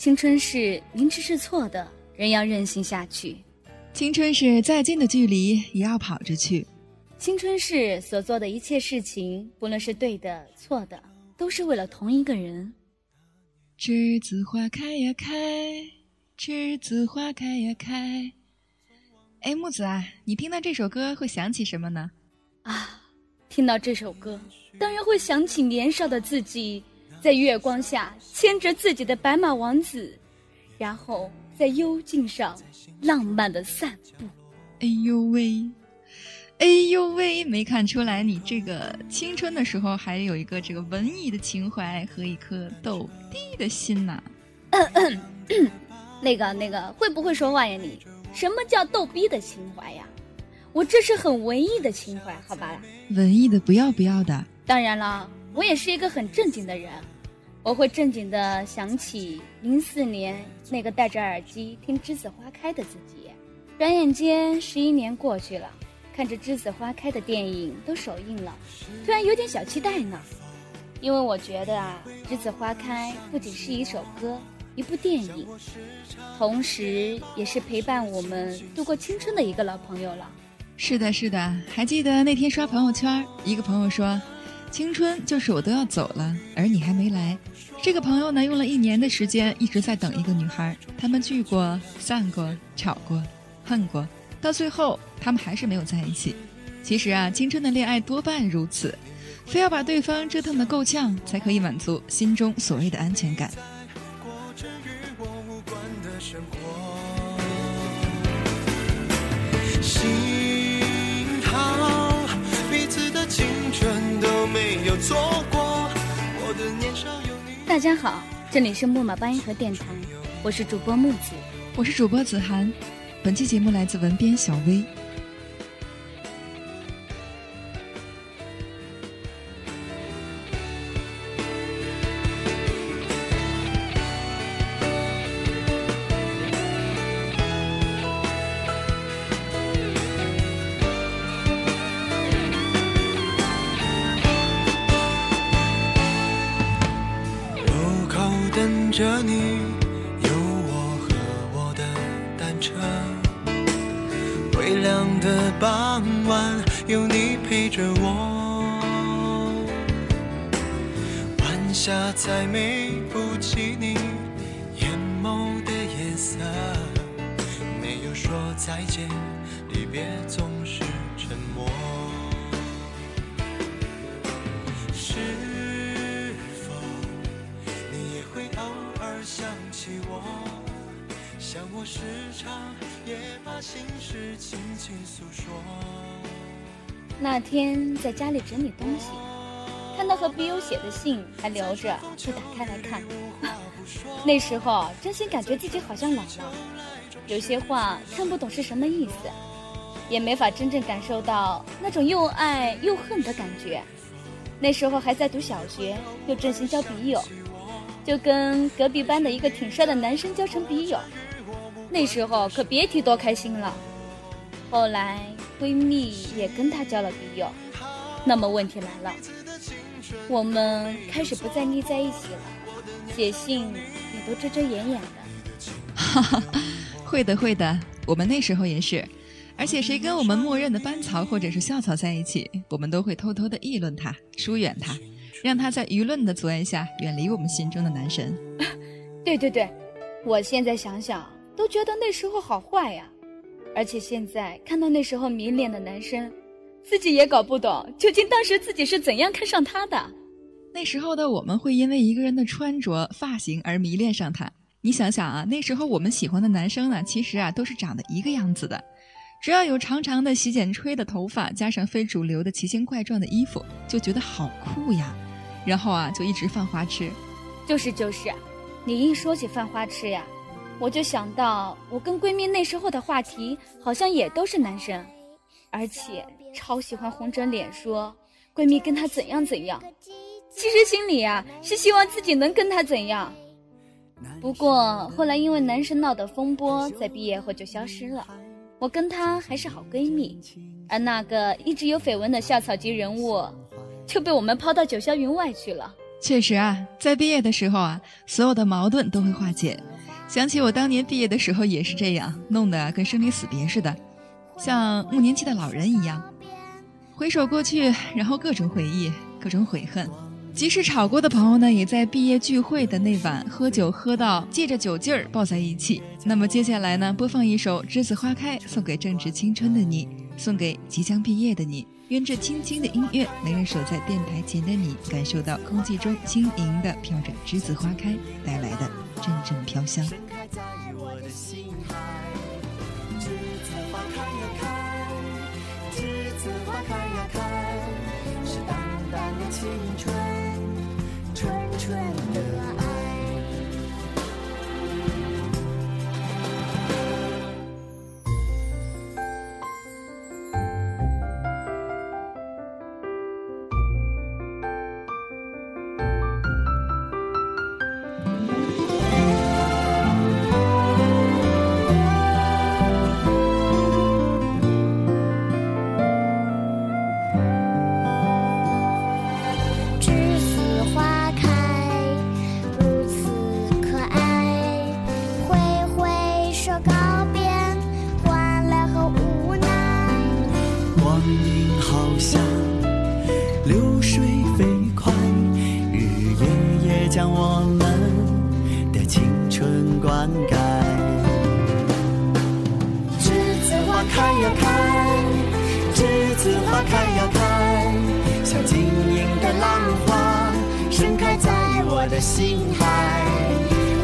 青春是明知是错的，仍要任性下去；青春是再近的距离也要跑着去；青春是所做的一切事情，不论是对的错的，都是为了同一个人。栀子花开呀开，栀子花开呀开。哎，木子啊，你听到这首歌会想起什么呢？啊，听到这首歌，当然会想起年少的自己。在月光下牵着自己的白马王子，然后在幽静上浪漫的散步。哎呦喂，哎呦喂，没看出来你这个青春的时候还有一个这个文艺的情怀和一颗逗逼的心呐。那个那个，会不会说话呀你？什么叫逗逼的情怀呀？我这是很文艺的情怀，好吧？文艺的不要不要的。当然了，我也是一个很正经的人。我会正经的想起零四年那个戴着耳机听《栀子花开》的自己，转眼间十一年过去了，看着《栀子花开》的电影都首映了，突然有点小期待呢，因为我觉得啊，《栀子花开》不仅是一首歌、一部电影，同时也是陪伴我们度过青春的一个老朋友了。是的，是的，还记得那天刷朋友圈，一个朋友说。青春就是我都要走了，而你还没来。这个朋友呢，用了一年的时间一直在等一个女孩。他们聚过、散过、吵过、恨过，到最后他们还是没有在一起。其实啊，青春的恋爱多半如此，非要把对方折腾得够呛，才可以满足心中所谓的安全感。大家好，这里是木马八音盒电台，我是主播木子，我是主播子涵，本期节目来自文编小薇。着你，有我和我的单车。微凉的傍晚，有你陪着我。晚霞再美不及你眼眸的颜色。没有说再见，离别总我时常也把心事轻轻诉说。那天在家里整理东西，看到和笔友写的信还留着，就打开来看。那时候真心感觉自己好像老了，有些话看不懂是什么意思，也没法真正感受到那种又爱又恨的感觉。那时候还在读小学，又真心交笔友，就跟隔壁班的一个挺帅的男生交成笔友。那时候可别提多开心了。后来闺蜜也跟他交了笔友，那么问题来了，我们开始不再腻在一起了，写信也都遮遮掩掩的。哈哈，会的会的，我们那时候也是。而且谁跟我们默认的班草或者是校草在一起，我们都会偷偷的议论他，疏远他，让他在舆论的阻碍下远离我们心中的男神。对对对，我现在想想。都觉得那时候好坏呀，而且现在看到那时候迷恋的男生，自己也搞不懂究竟当时自己是怎样看上他的。那时候的我们会因为一个人的穿着、发型而迷恋上他。你想想啊，那时候我们喜欢的男生呢，其实啊都是长得一个样子的，只要有长长的洗剪吹的头发，加上非主流的奇形怪状的衣服，就觉得好酷呀。然后啊，就一直犯花痴。就是就是。你一说起犯花痴呀，我就想到我跟闺蜜那时候的话题好像也都是男生，而且超喜欢红着脸说闺蜜跟他怎样怎样，其实心里啊是希望自己能跟他怎样。不过后来因为男生闹的风波，在毕业后就消失了。我跟他还是好闺蜜，而那个一直有绯闻的校草级人物，就被我们抛到九霄云外去了。确实啊，在毕业的时候啊，所有的矛盾都会化解。想起我当年毕业的时候也是这样，弄得跟生离死别似的，像暮年期的老人一样。回首过去，然后各种回忆，各种悔恨。即使吵过的朋友呢，也在毕业聚会的那晚喝酒喝到借着酒劲儿抱在一起。那么接下来呢，播放一首《栀子花开》，送给正值青春的你，送给即将毕业的你。愿这轻轻的音乐能让守在电台前的你感受到空气中轻盈的飘着栀子花开带来的阵阵飘香。青春，纯纯的爱。开呀开栀子花开呀开像晶莹的浪花盛开在我的心海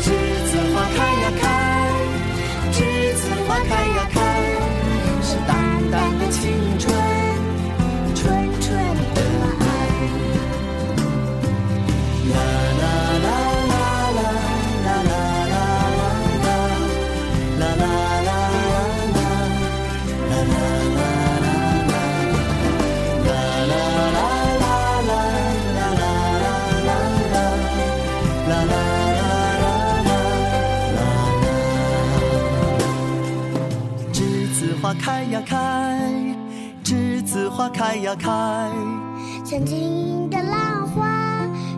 栀子花开呀开栀子花开呀开呀开，像晶莹的浪花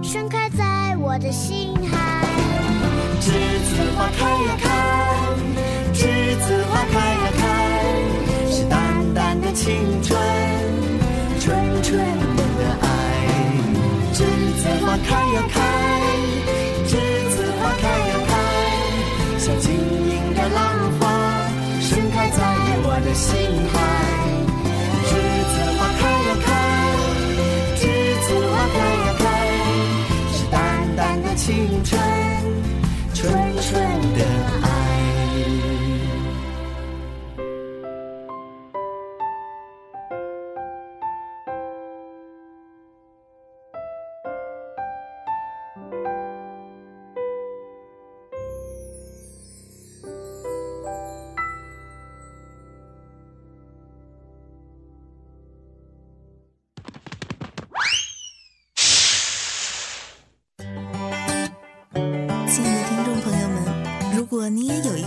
盛开在我的心海。栀子花开呀开，栀子花开呀开，是淡淡的青春，纯纯的爱。栀子花开呀开，栀子花开呀开，像晶莹的浪花盛开在。我的心海，